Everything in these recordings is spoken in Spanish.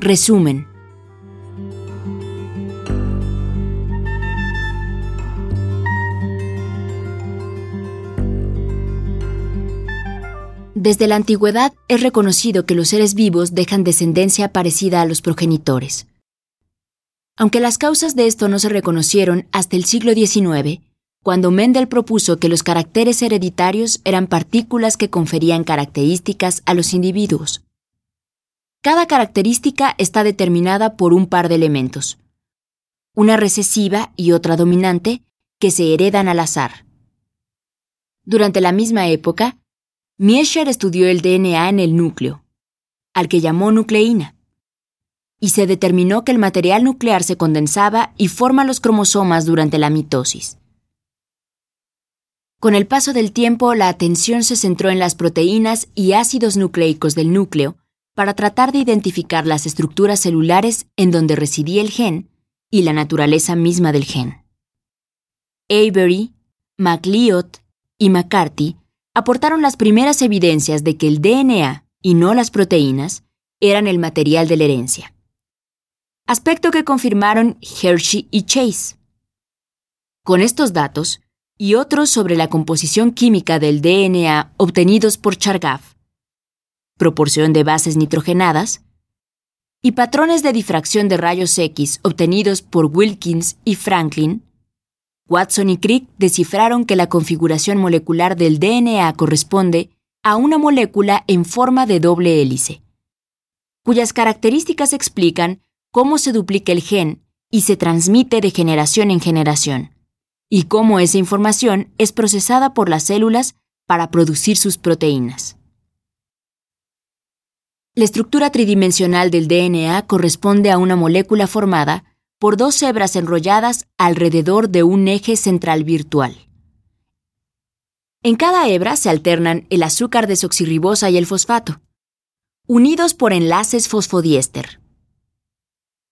Resumen. Desde la antigüedad es reconocido que los seres vivos dejan descendencia parecida a los progenitores. Aunque las causas de esto no se reconocieron hasta el siglo XIX, cuando Mendel propuso que los caracteres hereditarios eran partículas que conferían características a los individuos. Cada característica está determinada por un par de elementos, una recesiva y otra dominante, que se heredan al azar. Durante la misma época, Miescher estudió el DNA en el núcleo, al que llamó nucleína, y se determinó que el material nuclear se condensaba y forma los cromosomas durante la mitosis. Con el paso del tiempo, la atención se centró en las proteínas y ácidos nucleicos del núcleo para tratar de identificar las estructuras celulares en donde residía el gen y la naturaleza misma del gen. Avery, MacLeod y McCarthy aportaron las primeras evidencias de que el DNA, y no las proteínas, eran el material de la herencia. Aspecto que confirmaron Hershey y Chase. Con estos datos, y otros sobre la composición química del DNA obtenidos por Chargaff, proporción de bases nitrogenadas, y patrones de difracción de rayos X obtenidos por Wilkins y Franklin, Watson y Crick descifraron que la configuración molecular del DNA corresponde a una molécula en forma de doble hélice, cuyas características explican cómo se duplica el gen y se transmite de generación en generación y cómo esa información es procesada por las células para producir sus proteínas. La estructura tridimensional del DNA corresponde a una molécula formada por dos hebras enrolladas alrededor de un eje central virtual. En cada hebra se alternan el azúcar desoxirribosa y el fosfato, unidos por enlaces fosfodiéster.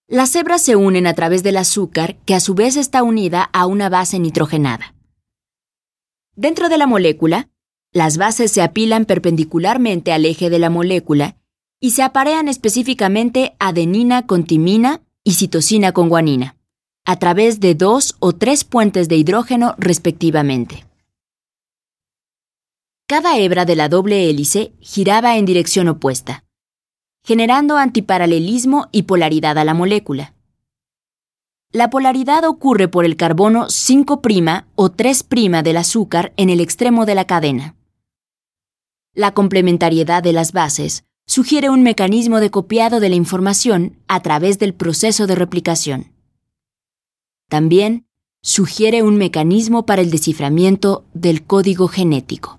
Las hebras se unen a través del azúcar, que a su vez está unida a una base nitrogenada. Dentro de la molécula, las bases se apilan perpendicularmente al eje de la molécula y se aparean específicamente adenina con timina y citosina con guanina, a través de dos o tres puentes de hidrógeno respectivamente. Cada hebra de la doble hélice giraba en dirección opuesta generando antiparalelismo y polaridad a la molécula. La polaridad ocurre por el carbono 5' o 3' del azúcar en el extremo de la cadena. La complementariedad de las bases sugiere un mecanismo de copiado de la información a través del proceso de replicación. También sugiere un mecanismo para el desciframiento del código genético.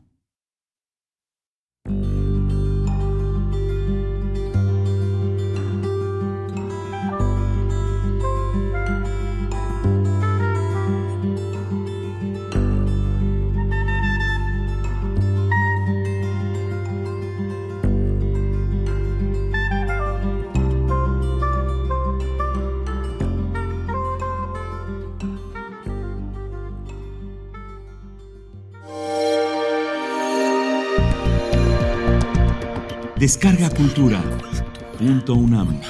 Descarga Cultura. Punto UNAM.